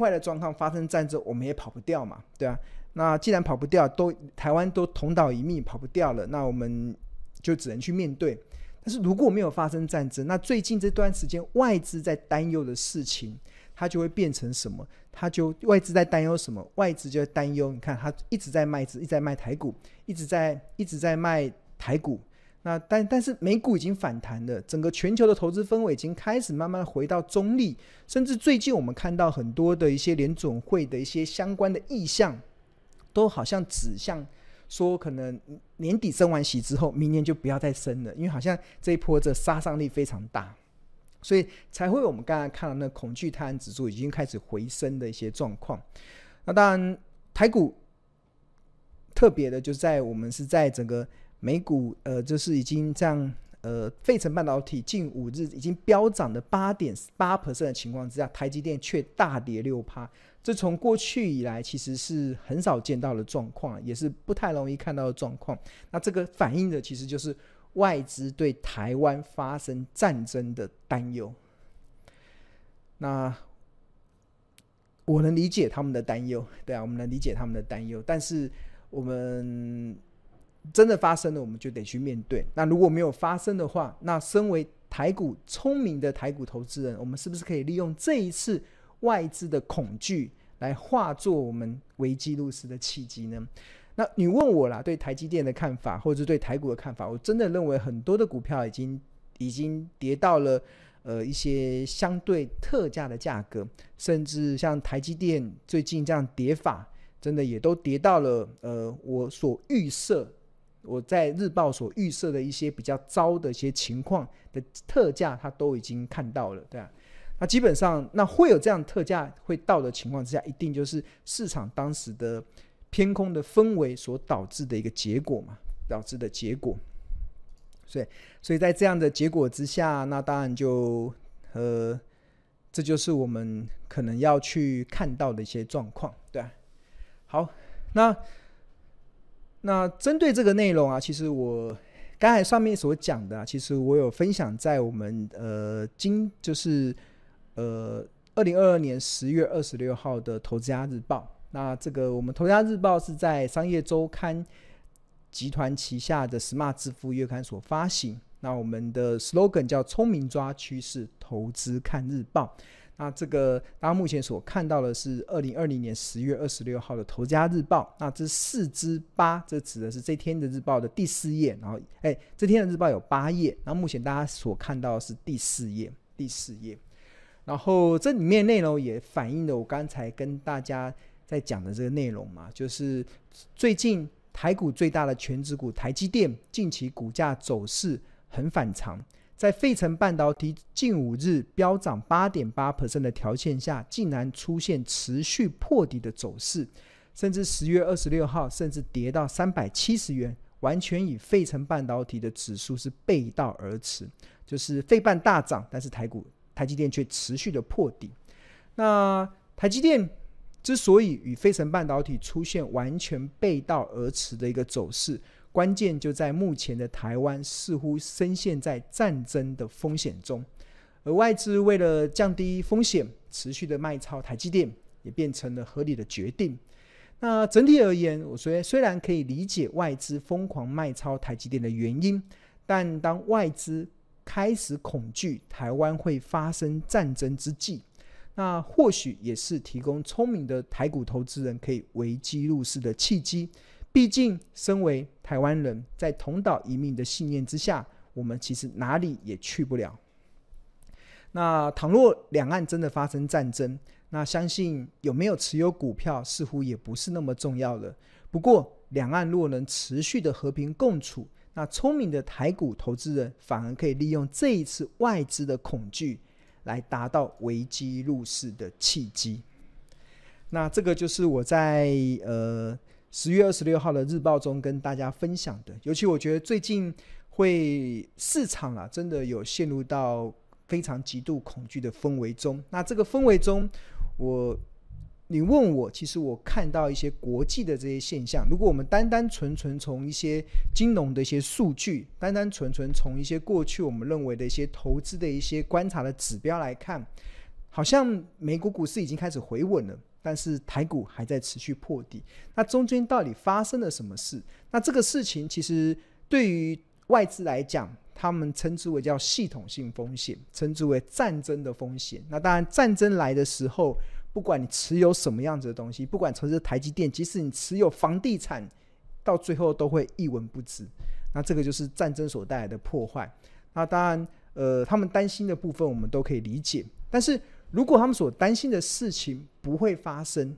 坏的状况发生战争，我们也跑不掉嘛，对啊。那既然跑不掉，都台湾都同岛一命，跑不掉了，那我们就只能去面对。但是如果没有发生战争，那最近这段时间外资在担忧的事情，它就会变成什么？它就外资在担忧什么？外资就在担忧，你看它一直在卖资，一直在卖台股，一直在一直在卖台股。那但但是美股已经反弹了，整个全球的投资氛围已经开始慢慢回到中立，甚至最近我们看到很多的一些联准会的一些相关的意向，都好像指向说，可能年底升完息之后，明年就不要再升了，因为好像这一波这杀伤力非常大，所以才会我们刚才看到那恐惧贪婪指数已经开始回升的一些状况。那当然，台股特别的就是在我们是在整个。美股呃，就是已经这样呃，费城半导体近五日已经飙涨了八点八 percent 的情况之下，台积电却大跌六趴，这从过去以来其实是很少见到的状况，也是不太容易看到的状况。那这个反映的其实就是外资对台湾发生战争的担忧。那我能理解他们的担忧，对啊，我们能理解他们的担忧，但是我们。真的发生了，我们就得去面对。那如果没有发生的话，那身为台股聪明的台股投资人，我们是不是可以利用这一次外资的恐惧来化作我们危机入市的契机呢？那你问我啦，对台积电的看法，或者是对台股的看法，我真的认为很多的股票已经已经跌到了呃一些相对特价的价格，甚至像台积电最近这样跌法，真的也都跌到了呃我所预设。我在日报所预设的一些比较糟的一些情况的特价，它都已经看到了，对啊。那基本上，那会有这样特价会到的情况之下，一定就是市场当时的偏空的氛围所导致的一个结果嘛，导致的结果。所以，所以在这样的结果之下，那当然就呃，这就是我们可能要去看到的一些状况，对啊。好，那。那针对这个内容啊，其实我刚才上面所讲的啊，其实我有分享在我们呃今就是呃二零二二年十月二十六号的《投资家日报》。那这个我们《投资家日报》是在商业周刊集团旗下的 Smart 支付月刊所发行。那我们的 slogan 叫“聪明抓趋势，投资看日报”。那这个大家目前所看到的是二零二零年十月二十六号的《投家日报》。那这四之八，这指的是这天的日报的第四页。然后，哎，这天的日报有八页。那目前大家所看到的是第四页，第四页。然后这里面内容也反映了我刚才跟大家在讲的这个内容嘛，就是最近台股最大的全职股台积电近期股价走势很反常。在费城半导体近五日飙涨八点八 percent 的条件下，竟然出现持续破底的走势，甚至十月二十六号甚至跌到三百七十元，完全与费城半导体的指数是背道而驰。就是费半大涨，但是台股台积电却持续的破底。那台积电之所以与费城半导体出现完全背道而驰的一个走势。关键就在目前的台湾似乎深陷在战争的风险中，而外资为了降低风险，持续的卖超台积电也变成了合理的决定。那整体而言，我虽虽然可以理解外资疯狂卖超台积电的原因，但当外资开始恐惧台湾会发生战争之际，那或许也是提供聪明的台股投资人可以危机入市的契机。毕竟，身为台湾人，在同岛一命的信念之下，我们其实哪里也去不了。那倘若两岸真的发生战争，那相信有没有持有股票似乎也不是那么重要了。不过，两岸若能持续的和平共处，那聪明的台股投资人反而可以利用这一次外资的恐惧，来达到危机入市的契机。那这个就是我在呃。十月二十六号的日报中跟大家分享的，尤其我觉得最近会市场啊，真的有陷入到非常极度恐惧的氛围中。那这个氛围中，我你问我，其实我看到一些国际的这些现象。如果我们单单纯纯从一些金融的一些数据，单单纯纯从一些过去我们认为的一些投资的一些观察的指标来看，好像美国股市已经开始回稳了，但是台股还在持续破底。那中间到底发生了什么事？那这个事情其实对于外资来讲，他们称之为叫系统性风险，称之为战争的风险。那当然，战争来的时候，不管你持有什么样子的东西，不管从事台积电，即使你持有房地产，到最后都会一文不值。那这个就是战争所带来的破坏。那当然，呃，他们担心的部分我们都可以理解，但是。如果他们所担心的事情不会发生，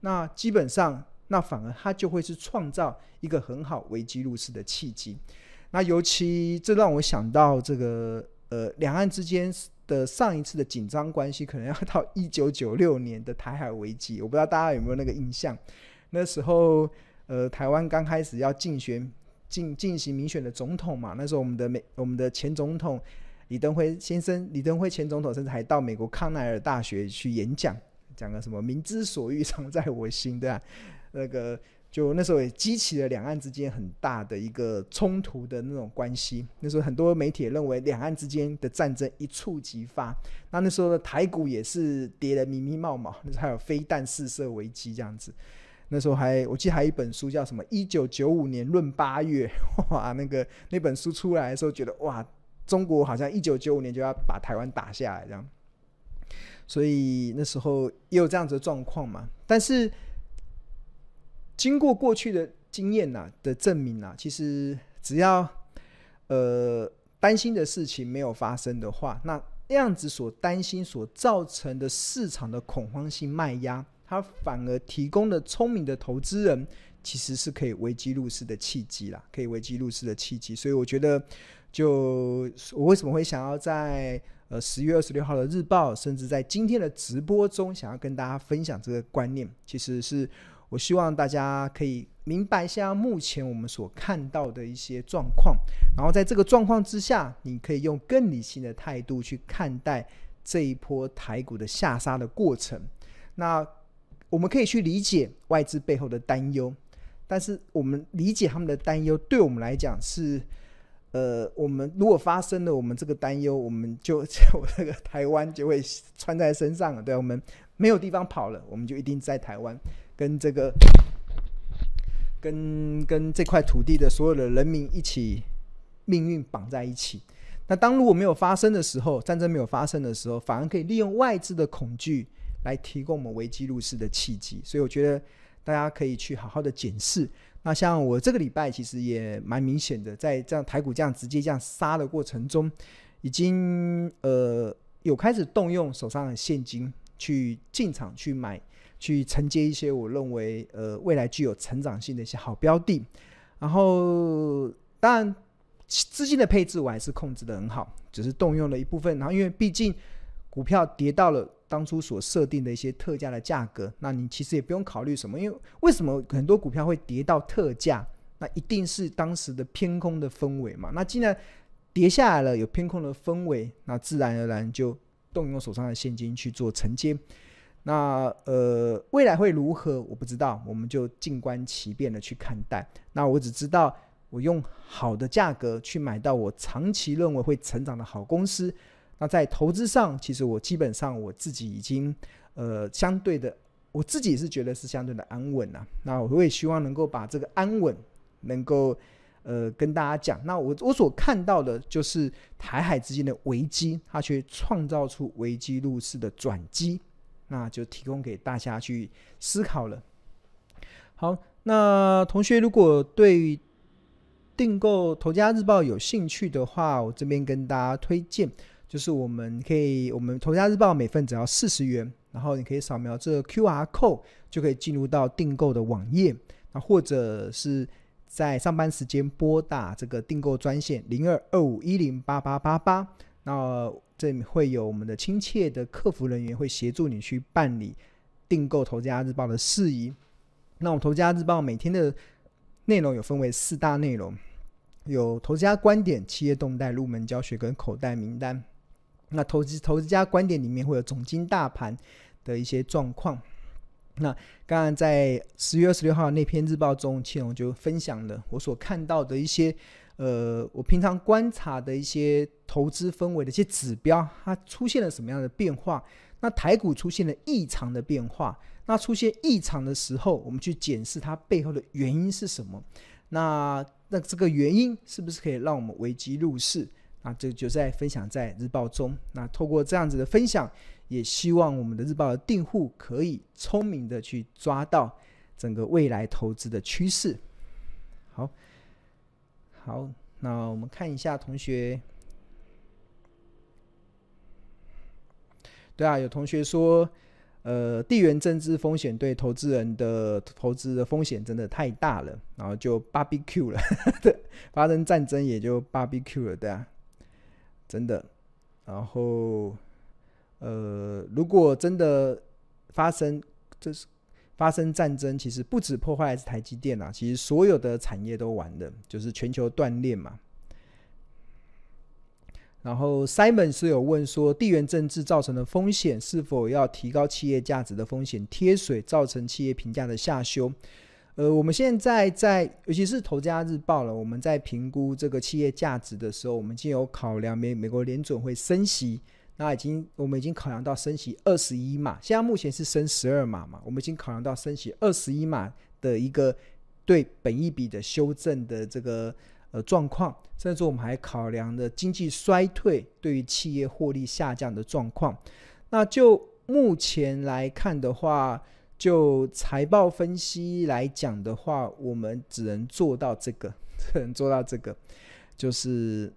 那基本上，那反而他就会是创造一个很好危机入市的契机。那尤其这让我想到这个呃，两岸之间的上一次的紧张关系，可能要到一九九六年的台海危机。我不知道大家有没有那个印象？那时候呃，台湾刚开始要竞选进进行民选的总统嘛，那时候我们的美我们的前总统。李登辉先生，李登辉前总统甚至还到美国康奈尔大学去演讲，讲个什么“民之所欲，常在我心”，对吧？那个就那时候也激起了两岸之间很大的一个冲突的那种关系。那时候很多媒体也认为两岸之间的战争一触即发。那那时候的台股也是跌得密密茂茂，那时候还有飞弹试射危机这样子。那时候还我记得还有一本书叫什么《一九九五年论八月》，哇，那个那本书出来的时候觉得哇。中国好像一九九五年就要把台湾打下来，这样，所以那时候也有这样子的状况嘛。但是经过过去的经验呐的证明呐，其实只要呃担心的事情没有发生的话，那那样子所担心所造成的市场的恐慌性卖压，它反而提供了聪明的投资人，其实是可以危机入市的契机啦，可以危机入市的契机。所以我觉得。就我为什么会想要在呃十月二十六号的日报，甚至在今天的直播中，想要跟大家分享这个观念，其实是我希望大家可以明白一下目前我们所看到的一些状况，然后在这个状况之下，你可以用更理性的态度去看待这一波台股的下杀的过程。那我们可以去理解外资背后的担忧，但是我们理解他们的担忧，对我们来讲是。呃，我们如果发生了我们这个担忧，我们就 我这个台湾就会穿在身上了。对，我们没有地方跑了，我们就一定在台湾，跟这个跟跟这块土地的所有的人民一起命运绑在一起。那当如果没有发生的时候，战争没有发生的时候，反而可以利用外资的恐惧来提供我们危机入市的契机。所以我觉得大家可以去好好的检视。那像我这个礼拜其实也蛮明显的，在这样台股这样直接这样杀的过程中，已经呃有开始动用手上的现金去进场去买，去承接一些我认为呃未来具有成长性的一些好标的。然后当然资金的配置我还是控制得很好，只是动用了一部分。然后因为毕竟股票跌到了。当初所设定的一些特价的价格，那你其实也不用考虑什么，因为为什么很多股票会跌到特价？那一定是当时的偏空的氛围嘛。那既然跌下来了，有偏空的氛围，那自然而然就动用手上的现金去做承接。那呃，未来会如何？我不知道，我们就静观其变的去看待。那我只知道，我用好的价格去买到我长期认为会成长的好公司。那在投资上，其实我基本上我自己已经，呃，相对的，我自己是觉得是相对的安稳了。那我也希望能够把这个安稳，能够，呃，跟大家讲。那我我所看到的就是台海之间的危机，它却创造出危机入市的转机，那就提供给大家去思考了。好，那同学如果对订购《投家日报》有兴趣的话，我这边跟大家推荐。就是我们可以，我们头家日报每份只要四十元，然后你可以扫描这个 QR code 就可以进入到订购的网页，那或者是在上班时间拨打这个订购专线零二二五一零八八八八，那这里会有我们的亲切的客服人员会协助你去办理订购头家日报的事宜。那我们头家日报每天的内容有分为四大内容，有头家观点、企业动态、入门教学跟口袋名单。那投资投资家观点里面会有总经大盘的一些状况。那刚刚在十月二十六号那篇日报中，庆荣就分享了我所看到的一些，呃，我平常观察的一些投资氛围的一些指标，它出现了什么样的变化？那台股出现了异常的变化，那出现异常的时候，我们去检视它背后的原因是什么？那那这个原因是不是可以让我们危机入市？啊这就在分享在日报中。那透过这样子的分享，也希望我们的日报的订户可以聪明的去抓到整个未来投资的趋势。好，好，那我们看一下同学。对啊，有同学说，呃，地缘政治风险对投资人的投资的风险真的太大了，然后就 barbecue 了，发生战争也就 barbecue 了，对啊，真的。然后，呃，如果真的发生，就是发生战争，其实不止破坏是台积电啊，其实所有的产业都完的，就是全球断链嘛。然后 Simon 是有问说，地缘政治造成的风险是否要提高企业价值的风险贴水，造成企业评价的下修？呃，我们现在在，尤其是《头家日报》了，我们在评估这个企业价值的时候，我们已经有考量美美国联准会升息，那已经我们已经考量到升息二十一码，现在目前是升十二码嘛，我们已经考量到升息二十一码的一个对本益比的修正的这个。呃，状况，甚至我们还考量的经济衰退对于企业获利下降的状况。那就目前来看的话，就财报分析来讲的话，我们只能做到这个，只能做到这个，就是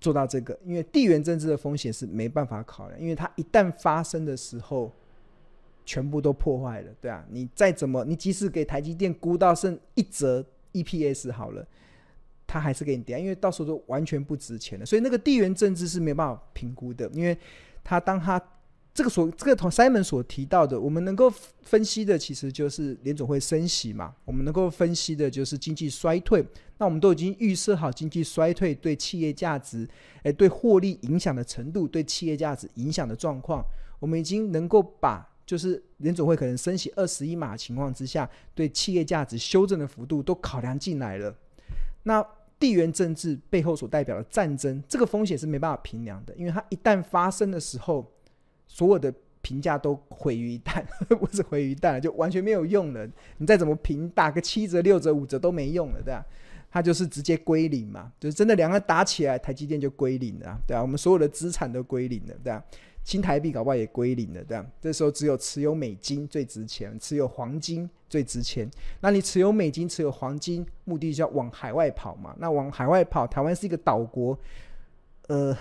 做到这个。因为地缘政治的风险是没办法考量，因为它一旦发生的时候，全部都破坏了，对啊，你再怎么，你即使给台积电估到剩一折 EPS 好了。他还是给你跌，因为到时候都完全不值钱了。所以那个地缘政治是没办法评估的，因为他当他这个所这个同 Simon 所提到的，我们能够分析的其实就是联总会升息嘛，我们能够分析的就是经济衰退。那我们都已经预设好经济衰退对企业价值，诶，对获利影响的程度，对企业价值影响的状况，我们已经能够把就是联总会可能升息二十一码情况之下，对企业价值修正的幅度都考量进来了。那地缘政治背后所代表的战争，这个风险是没办法评量的，因为它一旦发生的时候，所有的评价都毁于一旦，不是毁于一旦，就完全没有用了。你再怎么评，打个七折、六折、五折都没用了，对吧？它就是直接归零嘛，就是真的两个打起来，台积电就归零了，对啊，我们所有的资产都归零了，对啊。新台币搞不好也归零了，对啊，这时候只有持有美金最值钱，持有黄金最值钱。那你持有美金、持有黄金，目的就要往海外跑嘛？那往海外跑，台湾是一个岛国，呃，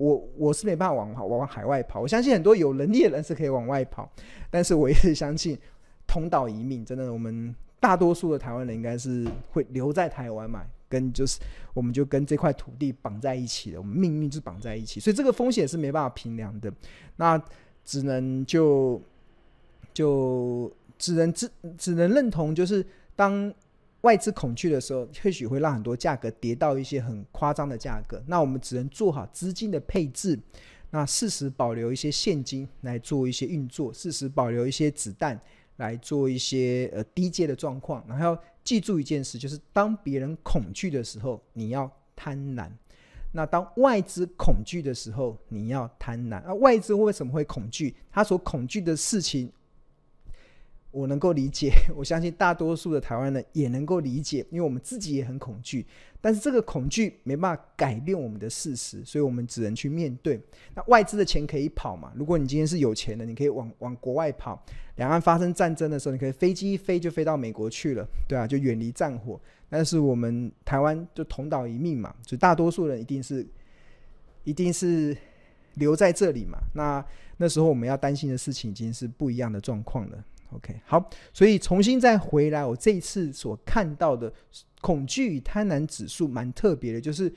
我我是没办法往往海外跑。我相信很多有能力的人是可以往外跑，但是我也是相信同岛一命，真的，我们大多数的台湾人应该是会留在台湾嘛。跟就是，我们就跟这块土地绑在一起的，我们命运是绑在一起，所以这个风险是没办法评量的，那只能就就只能只只能认同，就是当外资恐惧的时候，或许会让很多价格跌到一些很夸张的价格，那我们只能做好资金的配置，那适时保留一些现金来做一些运作，适时保留一些子弹来做一些呃低阶的状况，然后。记住一件事，就是当别人恐惧的时候，你要贪婪；那当外资恐惧的时候，你要贪婪。那外资为什么会恐惧？他所恐惧的事情。我能够理解，我相信大多数的台湾人也能够理解，因为我们自己也很恐惧。但是这个恐惧没办法改变我们的事实，所以我们只能去面对。那外资的钱可以跑嘛？如果你今天是有钱的，你可以往往国外跑。两岸发生战争的时候，你可以飞机一飞就飞到美国去了，对啊，就远离战火。但是我们台湾就同岛一命嘛，所以大多数人一定是一定是留在这里嘛。那那时候我们要担心的事情已经是不一样的状况了。OK，好，所以重新再回来，我这一次所看到的恐惧与贪婪指数蛮特别的，就是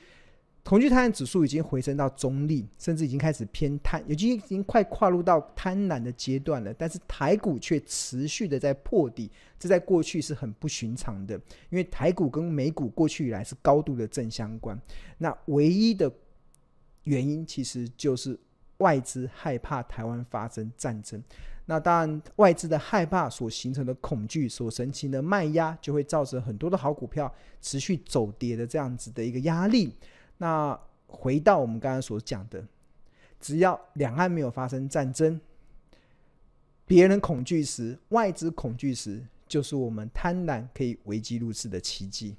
恐惧贪婪指数已经回升到中立，甚至已经开始偏贪，已经已经快跨入到贪婪的阶段了。但是台股却持续的在破底，这在过去是很不寻常的，因为台股跟美股过去以来是高度的正相关。那唯一的原因其实就是外资害怕台湾发生战争。那当然，外资的害怕所形成的恐惧，所形成的卖压，就会造成很多的好股票持续走跌的这样子的一个压力。那回到我们刚才所讲的，只要两岸没有发生战争，别人恐惧时，外资恐惧时，就是我们贪婪可以危机入市的奇迹。